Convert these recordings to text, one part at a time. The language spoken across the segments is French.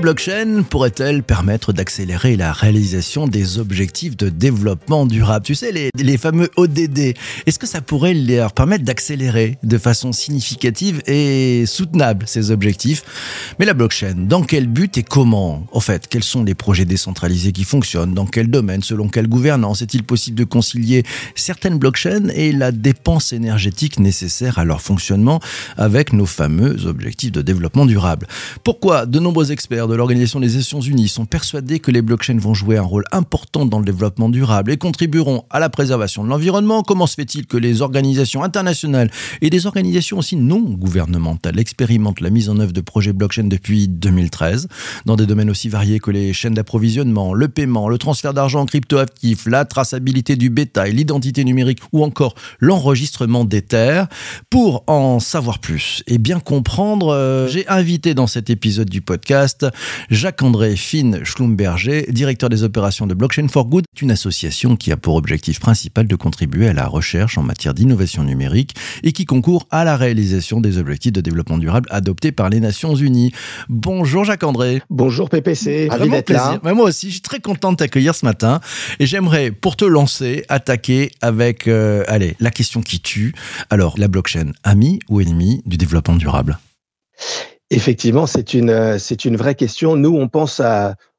Les blockchains pourraient-elles permettre d'accélérer la réalisation des objectifs de développement durable? Tu sais, les, les fameux ODD. Est-ce que ça pourrait leur permettre d'accélérer de façon significative et soutenable ces objectifs? Mais la blockchain, dans quel but et comment? En fait, quels sont les projets décentralisés qui fonctionnent? Dans quel domaine? Selon quelle gouvernance? Est-il possible de concilier certaines blockchains et la dépense énergétique nécessaire à leur fonctionnement avec nos fameux objectifs de développement durable? Pourquoi de nombreux experts de l'Organisation des Nations Unies sont persuadés que les blockchains vont jouer un rôle important dans le développement durable et contribueront à la préservation de l'environnement. Comment se fait-il que les organisations internationales et des organisations aussi non gouvernementales expérimentent la mise en œuvre de projets blockchain depuis 2013 dans des domaines aussi variés que les chaînes d'approvisionnement, le paiement, le transfert d'argent cryptoactif, la traçabilité du bétail, l'identité numérique ou encore l'enregistrement des terres Pour en savoir plus et bien comprendre, euh, j'ai invité dans cet épisode du podcast Jacques-André Finn Schlumberger, directeur des opérations de Blockchain for Good, une association qui a pour objectif principal de contribuer à la recherche en matière d'innovation numérique et qui concourt à la réalisation des objectifs de développement durable adoptés par les Nations Unies. Bonjour Jacques-André. Bonjour PPC, ravi d'être là. moi aussi, je suis très content de t'accueillir ce matin et j'aimerais, pour te lancer, attaquer avec, euh, allez, la question qui tue. Alors, la blockchain, ami ou ennemi du développement durable? Effectivement, c'est une, euh, c'est une vraie question. Nous, on pense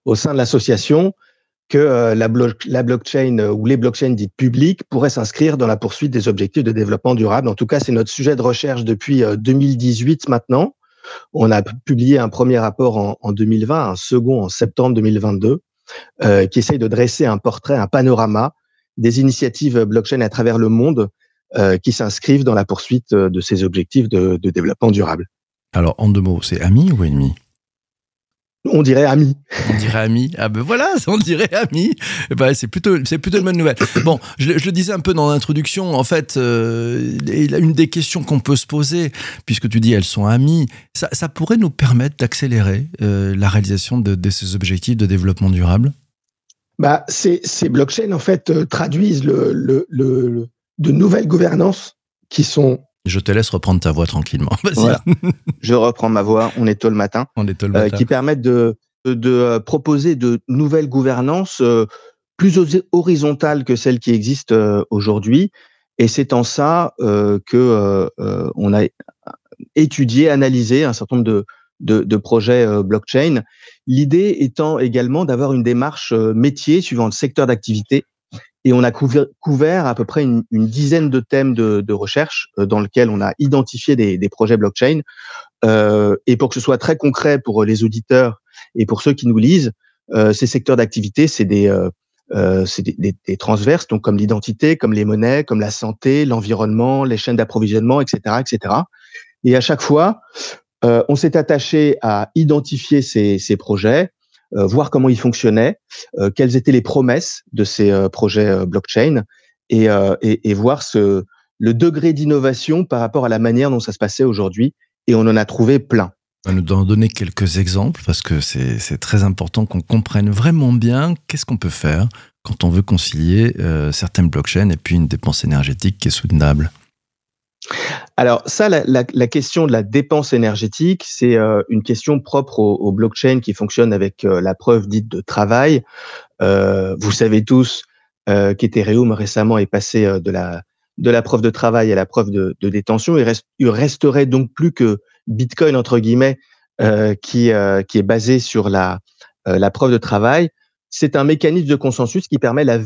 au sein de l'association que euh, la, blockchain euh, ou les blockchains dites publiques pourraient s'inscrire dans la poursuite des objectifs de développement durable. En tout cas, c'est notre sujet de recherche depuis 2018 maintenant. On a publié un premier rapport en, en 2020, un second en septembre 2022, euh, qui essaye de dresser un portrait, un panorama des initiatives blockchain à travers le monde qui s'inscrivent dans la poursuite de ces objectifs de développement durable. Alors, en deux mots, c'est ami ou ennemi? On dirait ami. On dirait ami. Ah ben voilà, on dirait ami. Eh ben c'est plutôt, c'est plutôt une bonne nouvelle. Bon, je, le disais un peu dans l'introduction. En fait, euh, une des questions qu'on peut se poser, puisque tu dis elles sont amies, ça, pourrait nous permettre d'accélérer euh, la réalisation de, ces objectifs de développement durable? Bah, ces, ces blockchains en fait euh, traduisent le, le, le, de nouvelles gouvernances qui sont je te laisse reprendre ta voix tranquillement. Voilà. Je reprends ma voix. On est tôt le matin. On est tôt le euh, matin. qui permettent de, de, euh, proposer de nouvelles gouvernances euh, plus horizontales que celles qui existent aujourd'hui. Et c'est en ça que on a étudié, analysé un certain nombre de, de, de projets blockchain. L'idée étant également d'avoir une démarche métier suivant le secteur d'activité et on a couvert, à peu près une, dizaine de thèmes de, recherche euh, dans lesquels on a identifié des, projets blockchain. Euh, et pour que ce soit très concret pour les auditeurs et pour ceux qui nous lisent, euh, ces secteurs d'activité, c'est des, euh, euh des, des, transverses, donc comme l'identité, comme les monnaies, comme la santé, l'environnement, les chaînes d'approvisionnement, etc., etc. Et à chaque fois, euh, on s'est attaché à identifier ces, ces projets, euh, voir comment ils fonctionnaient, euh, quelles étaient les promesses de ces euh, projets blockchain et, et, voir ce, le degré d'innovation par rapport à la manière dont ça se passait aujourd'hui. Et on en a trouvé plein. On nous en donner quelques exemples parce que c'est très important qu'on comprenne vraiment bien qu'est-ce qu'on peut faire quand on veut concilier euh, certaines blockchains et puis une dépense énergétique qui est soutenable. Alors ça, la, question de la dépense énergétique, c'est euh, une question propre au, blockchain qui fonctionne avec euh, la preuve dite de travail. Euh, vous savez tous qu'Ethereum récemment est passé de la de la preuve de travail à la preuve de, de détention. Il, reste, il resterait donc plus que Bitcoin entre guillemets qui qui est basé sur la la preuve de travail c'est un mécanisme de consensus qui permet la,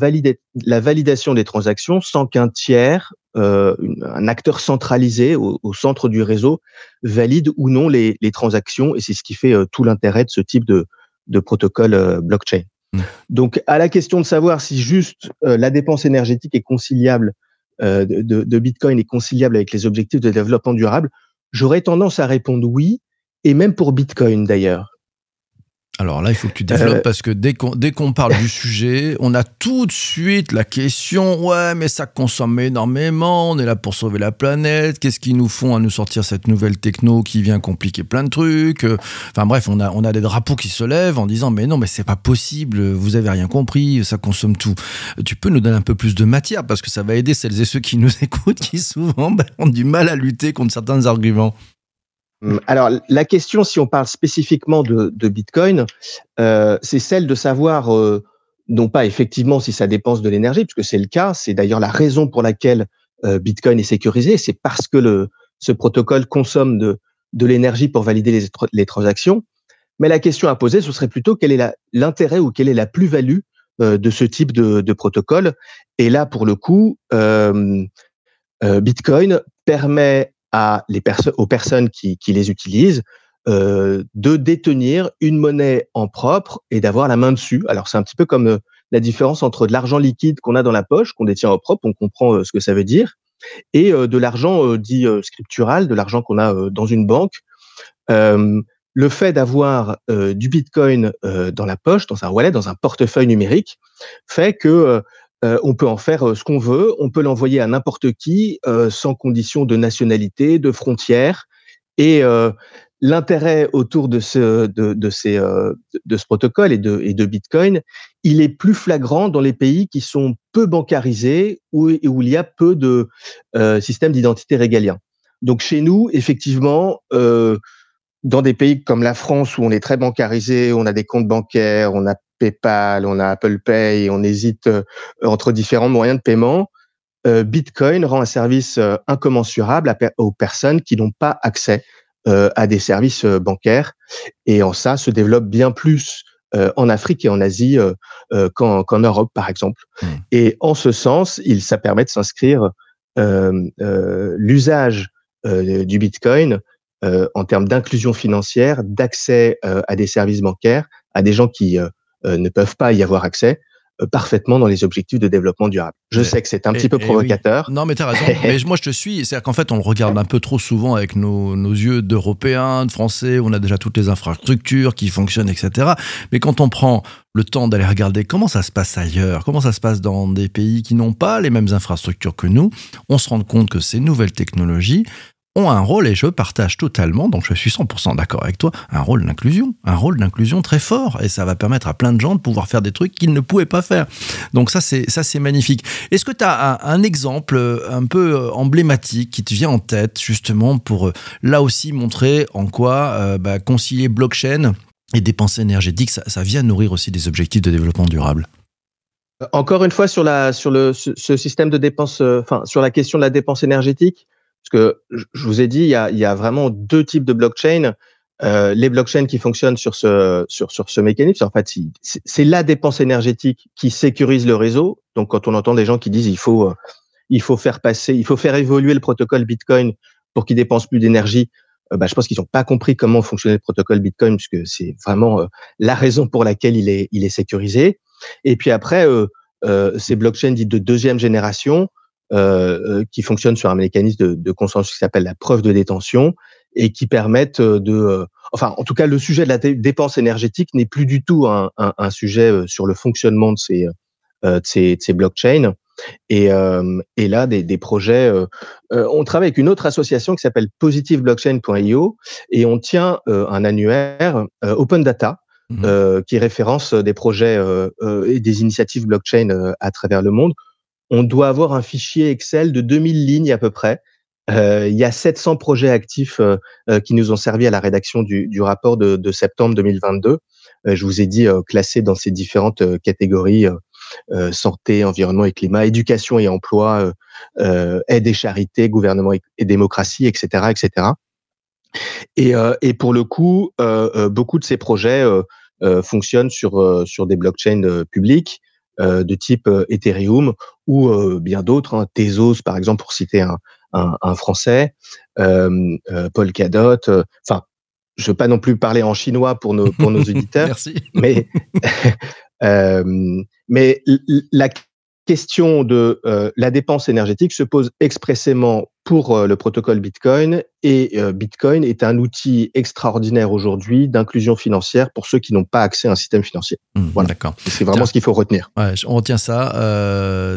la validation des transactions sans qu'un tiers, euh, un acteur centralisé au, centre du réseau, valide ou non les, les transactions. Et c'est ce qui fait euh, tout l'intérêt de ce type de, de protocole euh, blockchain. Mmh. Donc, à la question de savoir si juste euh, la dépense énergétique est conciliable de, de Bitcoin est conciliable avec les objectifs de développement durable, j'aurais tendance à répondre oui, et même pour Bitcoin d'ailleurs. Alors là, il faut que tu développes euh... parce que dès qu'on dès qu'on parle du sujet, on a tout de suite la question ouais, mais ça consomme énormément, on est là pour sauver la planète, qu'est-ce qu'ils nous font à nous sortir cette nouvelle techno qui vient compliquer plein de trucs Enfin bref, on a on a des drapeaux qui se lèvent en disant mais non, mais c'est pas possible, vous avez rien compris, ça consomme tout. Tu peux nous donner un peu plus de matière parce que ça va aider celles et ceux qui nous écoutent qui souvent ben, ont du mal à lutter contre certains arguments. Hum, alors, la question, si on parle spécifiquement de, Bitcoin, euh, c'est celle de savoir, euh, non pas effectivement si ça dépense de l'énergie, puisque c'est le cas, c'est d'ailleurs la raison pour laquelle euh, Bitcoin est sécurisé, c'est parce que le, ce protocole consomme de, de l'énergie pour valider les, les, transactions. Mais la question à poser, ce serait plutôt quel est l'intérêt ou quelle est la plus-value de ce type de, de, protocole. Et là, pour le coup, Bitcoin permet aux personnes qui, les utilisent euh, de détenir une monnaie en propre et d'avoir la main dessus. Alors c'est un petit peu comme euh, la différence entre de l'argent liquide qu'on a dans la poche, qu'on détient en propre, on comprend euh, ce que ça veut dire, et de l'argent dit scriptural, de l'argent qu'on a dans une banque. le fait d'avoir du Bitcoin dans la poche, dans un wallet, dans un portefeuille numérique, fait que euh, on peut en faire euh, ce qu'on veut, on peut l'envoyer à n'importe qui euh, sans condition de nationalité, de frontières. Et l'intérêt autour de ce, de, ces, de ce protocole et de, et de Bitcoin, il est plus flagrant dans les pays qui sont peu bancarisés ou où il y a peu de systèmes d'identité régaliens. Donc chez nous, effectivement, dans des pays comme la France où on est très bancarisé, on a des comptes bancaires, on a PayPal, on a Apple Pay, on hésite euh, entre différents moyens de paiement. Euh, Bitcoin rend un service euh, incommensurable aux personnes qui n'ont pas accès à des services bancaires. Et en ça, se développe bien plus en Afrique et en Asie qu'en Europe, par exemple. Mmh. Et en ce sens, il, ça permet de s'inscrire l'usage du Bitcoin en termes d'inclusion financière, d'accès à des services bancaires, à des gens qui euh, ne peuvent pas y avoir accès euh, parfaitement dans les objectifs de développement durable. Je sais que c'est un petit peu provocateur. Non, mais tu as raison. mais moi, je te suis. C'est-à-dire qu'en fait, on le regarde un peu trop souvent avec nos, nos yeux d'Européens, de Français. On a déjà toutes les infrastructures qui fonctionnent, etc. Mais quand on prend le temps d'aller regarder comment ça se passe ailleurs, comment ça se passe dans des pays qui n'ont pas les mêmes infrastructures que nous, on se rend compte que ces nouvelles technologies ont un rôle, et je partage totalement, donc je suis 100% d'accord avec toi, un rôle d'inclusion, un rôle d'inclusion très fort, et ça va permettre à plein de gens de pouvoir faire des trucs qu'ils ne pouvaient pas faire. Donc ça, c'est ça c'est magnifique. Est-ce que tu as un, exemple euh, un peu euh, emblématique qui te vient en tête, justement, pour euh, là aussi montrer en quoi bah, concilier blockchain et dépenses énergétiques, ça, vient nourrir aussi des objectifs de développement durable? Encore une fois sur la sur le ce, système de dépenses, enfin sur la question de la dépense énergétique, parce que je vous ai dit, il y a, il y a vraiment deux types de blockchain. Euh, les blockchains qui fonctionnent sur ce sur sur ce mécanisme, en fait, c'est la dépense énergétique qui sécurise le réseau. Donc, quand on entend des gens qui disent il faut euh, il faut faire passer, il faut faire évoluer le protocole Bitcoin pour qu'il dépense plus d'énergie, euh, bah, je pense qu'ils n'ont pas compris comment fonctionnait le protocole Bitcoin, puisque c'est vraiment euh, la raison pour laquelle il est il est sécurisé. Et puis après, ces blockchains dites de deuxième génération, qui fonctionnent sur un mécanisme de, de consensus qui s'appelle la preuve de détention et qui permettent euh, de, enfin, en tout cas, le sujet de la dépense énergétique n'est plus du tout un, un, un, sujet sur le fonctionnement de ces, de ces, de ces blockchains. Et, euh, et, là, des, des projets. Euh, on travaille avec une autre association qui s'appelle positiveblockchain.io et on tient un annuaire Open Data mmh qui référence des projets et des initiatives blockchain à travers le monde on doit avoir un fichier Excel de 2000 lignes à peu près. Euh, il y a 700 projets actifs euh, euh, qui nous ont servi à la rédaction du, rapport de, septembre 2022. je vous ai dit classés dans ces différentes catégories santé, environnement et climat, éducation et emploi, aide et charité, gouvernement et, démocratie, etc., etc. Et, et pour le coup, beaucoup de ces projets fonctionnent sur sur des blockchains publiques. Euh, de type euh, Ethereum ou euh, bien d'autres, hein, Tezos par exemple pour citer un, un, français, Polkadot. Enfin, je veux pas non plus parler en chinois pour nos pour nos auditeurs, Merci. mais mais la question de euh, la dépense énergétique se pose expressément pour euh, le protocole Bitcoin et euh, Bitcoin est un outil extraordinaire aujourd'hui d'inclusion financière pour ceux qui n'ont pas accès à un système financier. Mmh, voilà. D'accord. C'est vraiment ce qu'il faut retenir. Ouais, on retient ça.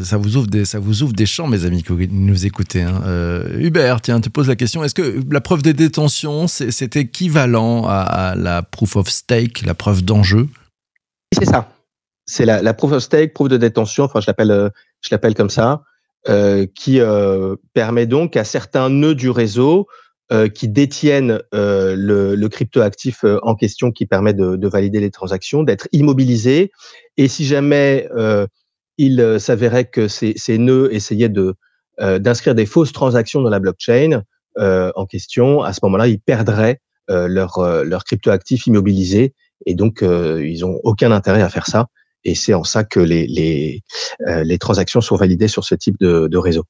ça vous ouvre des ça vous ouvre des champs, mes amis, qui nous écoutez. Hein. Hubert, tiens, te pose la question. Est-ce que la preuve des détentions, c'est équivalent à, à la proof of stake, la preuve d'enjeu? C'est ça c'est la, la proof of stake, proof de détention, enfin je l'appelle, euh, je l'appelle comme ça, euh, qui euh, permet donc à certains nœuds du réseau qui détiennent le, le cryptoactif en question qui permet de, de valider les transactions, d'être immobilisés. Et si jamais il s'avérait que ces, ces nœuds essayaient de d'inscrire des fausses transactions dans la blockchain en question, à ce moment-là, ils perdraient leur, leur cryptoactif immobilisé et donc ils ont aucun intérêt à faire ça. Et c'est en ça que les, les, les transactions sont validées sur ce type de, de réseau.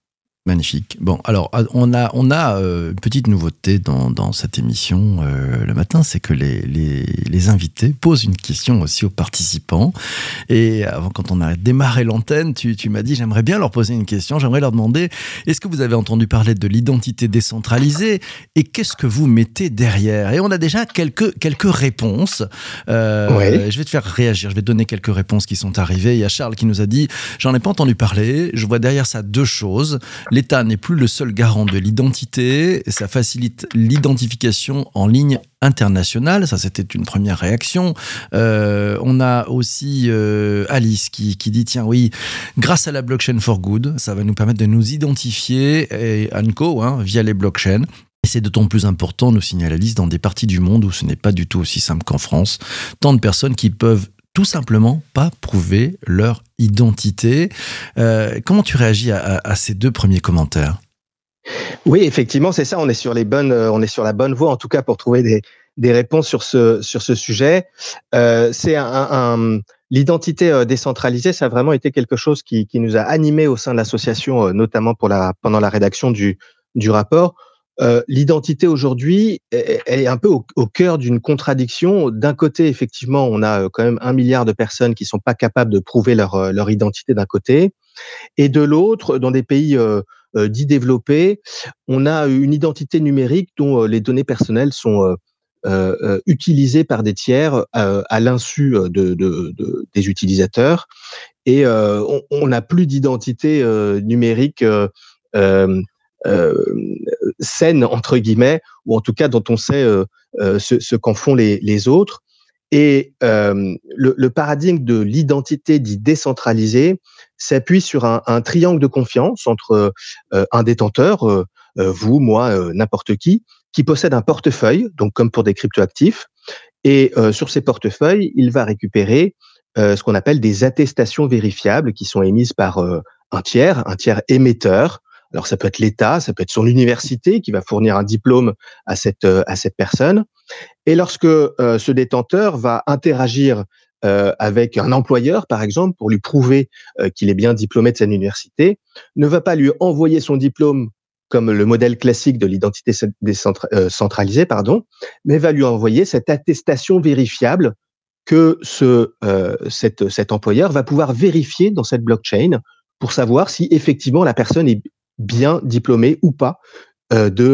Magnifique. Bon, alors on a, on a euh, une petite nouveauté dans, dans cette émission euh, le matin, c'est que les, les, les, invités posent une question aussi aux participants. Et avant, quand on a démarré l'antenne, tu, tu m'as dit j'aimerais bien leur poser une question, j'aimerais leur demander est-ce que vous avez entendu parler de l'identité décentralisée et qu'est-ce que vous mettez derrière? Et on a déjà quelques, quelques réponses. Euh, Je vais te faire réagir, je vais te donner quelques réponses qui sont arrivées. Il y a Charles qui nous a dit j'en ai pas entendu parler, je vois derrière ça deux choses. L'État n'est plus le seul garant de l'identité, ça facilite l'identification en ligne internationale, ça c'était une première réaction. Euh, on a aussi euh, Alice qui, dit, tiens oui, grâce à la blockchain for good, ça va nous permettre de nous identifier, et Anco, hein, via les blockchains. Et c'est d'autant plus important, nous signale Alice, dans des parties du monde où ce n'est pas du tout aussi simple qu'en France. Tant de personnes qui peuvent tout simplement pas prouver leur identité. Euh, comment tu réagis à, ces deux premiers commentaires? Oui, effectivement, c'est ça. On est sur les bonnes, euh, on est sur la bonne voie, en tout cas pour trouver des, des réponses sur ce sur ce sujet. Euh, c'est un, l'identité décentralisée, ça a vraiment été quelque chose qui, qui nous a animés au sein de l'association, notamment pour la pendant la rédaction du du rapport. Euh, l'identité aujourd'hui, elle est un peu au, cœur d'une contradiction. D'un côté, effectivement, on a euh, quand même un milliard de personnes qui sont pas capables de prouver leur, euh, identité d'un côté, et de l'autre, dans des pays dits développés, on a une identité numérique dont les données personnelles sont utilisées par des tiers à l'insu de, de, de, des utilisateurs, et on n'a plus d'identité numérique. Euh, saine entre guillemets, ou en tout cas dont on sait euh, euh, ce, ce qu'en font les, les, autres. Et euh, le, le, paradigme de l'identité dit décentralisée s'appuie sur un, un, triangle de confiance entre euh, un détenteur, euh, vous, moi, n'importe qui, qui possède un portefeuille, donc comme pour des cryptoactifs, et sur ces portefeuilles, il va récupérer ce qu'on appelle des attestations vérifiables qui sont émises par un tiers, un tiers émetteur, alors ça peut être l'État, ça peut être son université qui va fournir un diplôme à cette euh, à cette personne. Et lorsque euh, ce détenteur va interagir euh, avec un employeur, par exemple, pour lui prouver euh, qu'il est bien diplômé de cette université, ne va pas lui envoyer son diplôme comme le modèle classique de l'identité centralisée, pardon, mais va lui envoyer cette attestation vérifiable que ce, cette, cet employeur va pouvoir vérifier dans cette blockchain pour savoir si effectivement la personne est bien diplômé ou pas euh, de,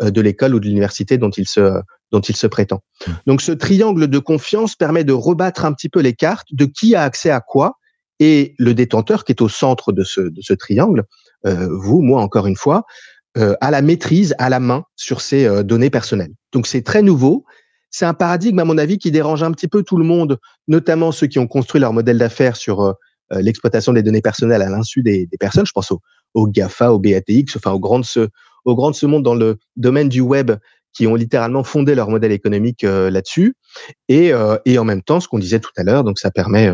euh, de l'école ou de l'université dont il se dont il se prétend. Mmh. Donc ce triangle de confiance permet de rebattre un petit peu les cartes de qui a accès à quoi et le détenteur qui est au centre de ce, de ce triangle, euh, vous, moi encore une fois, euh, a la maîtrise à la main sur ces euh, données personnelles. Donc c'est très nouveau. C'est un paradigme, à mon avis, qui dérange un petit peu tout le monde, notamment ceux qui ont construit leur modèle d'affaires sur euh, l'exploitation des données personnelles à l'insu des, des, personnes. Je pense aux, aux GAFA, aux BATX, enfin aux grandes, aux grandes ce monde dans le domaine du web qui ont littéralement fondé leur modèle économique euh, là-dessus. Et, euh, et en même temps, ce qu'on disait tout à l'heure, donc ça permet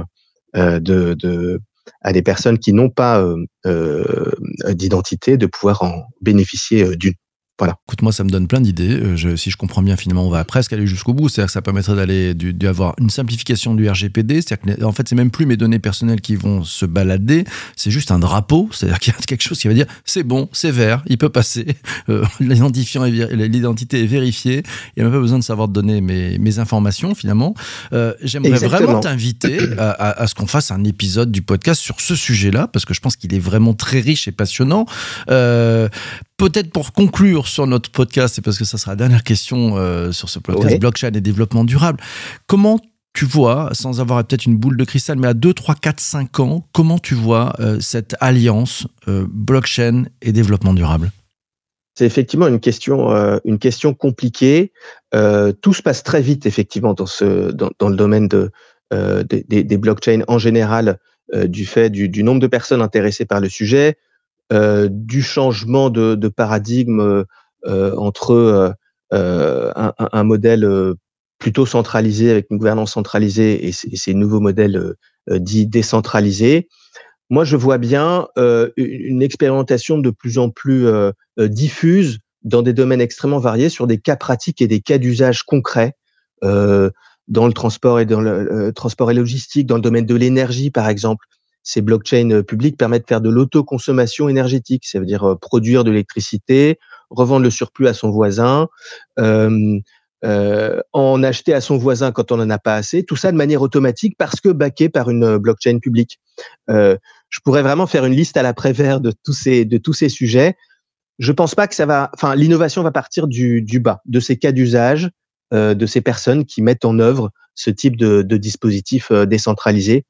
euh, de, de, à des personnes qui n'ont pas d'identité de pouvoir en bénéficier d'une. Voilà. Écoute, moi, ça me donne plein d'idées. Euh, je, si je comprends bien, finalement, on va presque aller jusqu'au bout. C'est-à-dire que ça permettrait d'aller, d'avoir une simplification du RGPD. C'est-à-dire que, en fait, c'est même plus mes données personnelles qui vont se balader. C'est juste un drapeau. C'est-à-dire qu'il y a quelque chose qui va dire, c'est bon, c'est vert, il peut passer. Euh, l'identité est vérifiée. Il n'y a même pas besoin de savoir donner mes, mes informations, finalement. Euh, j'aimerais vraiment t'inviter à, à, à, ce qu'on fasse un épisode du podcast sur ce sujet-là, parce que je pense qu'il est vraiment très riche et passionnant. Euh, peut-être pour conclure sur notre podcast, c'est parce que ça sera la dernière question euh, sur ce podcast blockchain et développement durable. Comment tu vois, sans avoir peut-être une boule de cristal, mais à 2, 3, 4, 5 ans, comment tu vois euh, cette alliance euh, blockchain et développement durable? C'est effectivement une question, euh, une question compliquée. Tout se passe très vite effectivement dans ce, dans, dans le domaine de, des, des, blockchains en général, du fait du, du, nombre de personnes intéressées par le sujet, du changement de, de paradigme entre un, un, modèle plutôt centralisé avec une gouvernance centralisée et, ces nouveaux modèles dits décentralisés. Moi, je vois bien une expérimentation de plus en plus diffuse dans des domaines extrêmement variés sur des cas pratiques et des cas d'usage concrets dans le transport et dans le transport et logistique, dans le domaine de l'énergie, par exemple. Ces blockchains publics permettent de faire de l'autoconsommation énergétique, ça veut dire produire de l'électricité, revendre le surplus à son voisin, euh, euh, en acheter à son voisin quand on n'en a pas assez, tout ça de manière automatique parce que backé par une blockchain publique. Euh, je pourrais vraiment faire une liste à l'après-vert de tous ces de tous ces sujets. Je pense pas que ça va. Enfin, l'innovation va partir du, du bas, de ces cas d'usage, euh, de ces personnes qui mettent en œuvre ce type de, de dispositif euh, décentralisé, euh,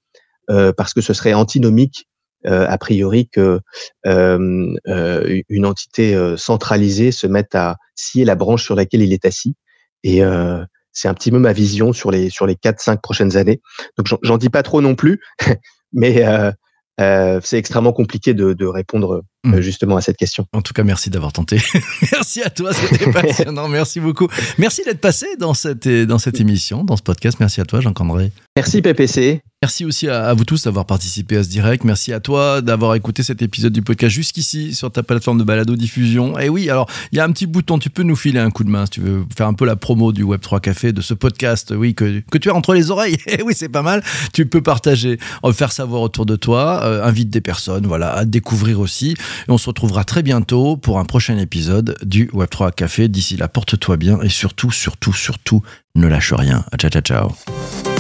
parce que ce serait antinomique a priori que une entité centralisée se mette à scier la branche sur laquelle il est assis. Et c'est un petit peu ma vision sur les sur les quatre cinq prochaines années. Donc j'en dis pas trop non plus, mais euh, c'est extrêmement compliqué de, de répondre euh, hmm. justement à cette question. En tout cas, merci d'avoir tenté. merci à toi, c'était passionnant. merci beaucoup. Merci d'être passé dans cette, dans cette émission, dans ce podcast. Merci à toi, Jean-Candré. Merci, PPC. Merci aussi à, vous tous d'avoir participé à ce direct. Merci à toi d'avoir écouté cet épisode du podcast jusqu'ici sur ta plateforme de balado diffusion. Et oui, alors il y a un petit bouton, tu peux nous filer un coup de main si tu veux faire un peu la promo du Web 3 Café, de ce podcast, oui, que, que tu as entre les oreilles. Et oui, c'est pas mal. Tu peux partager, faire savoir autour de toi, euh, invite des personnes, voilà, à découvrir aussi. Et on se retrouvera très bientôt pour un prochain épisode du Web 3 Café. D'ici là, porte-toi bien et surtout, surtout, surtout, ne lâche rien. Ciao, ciao, ciao.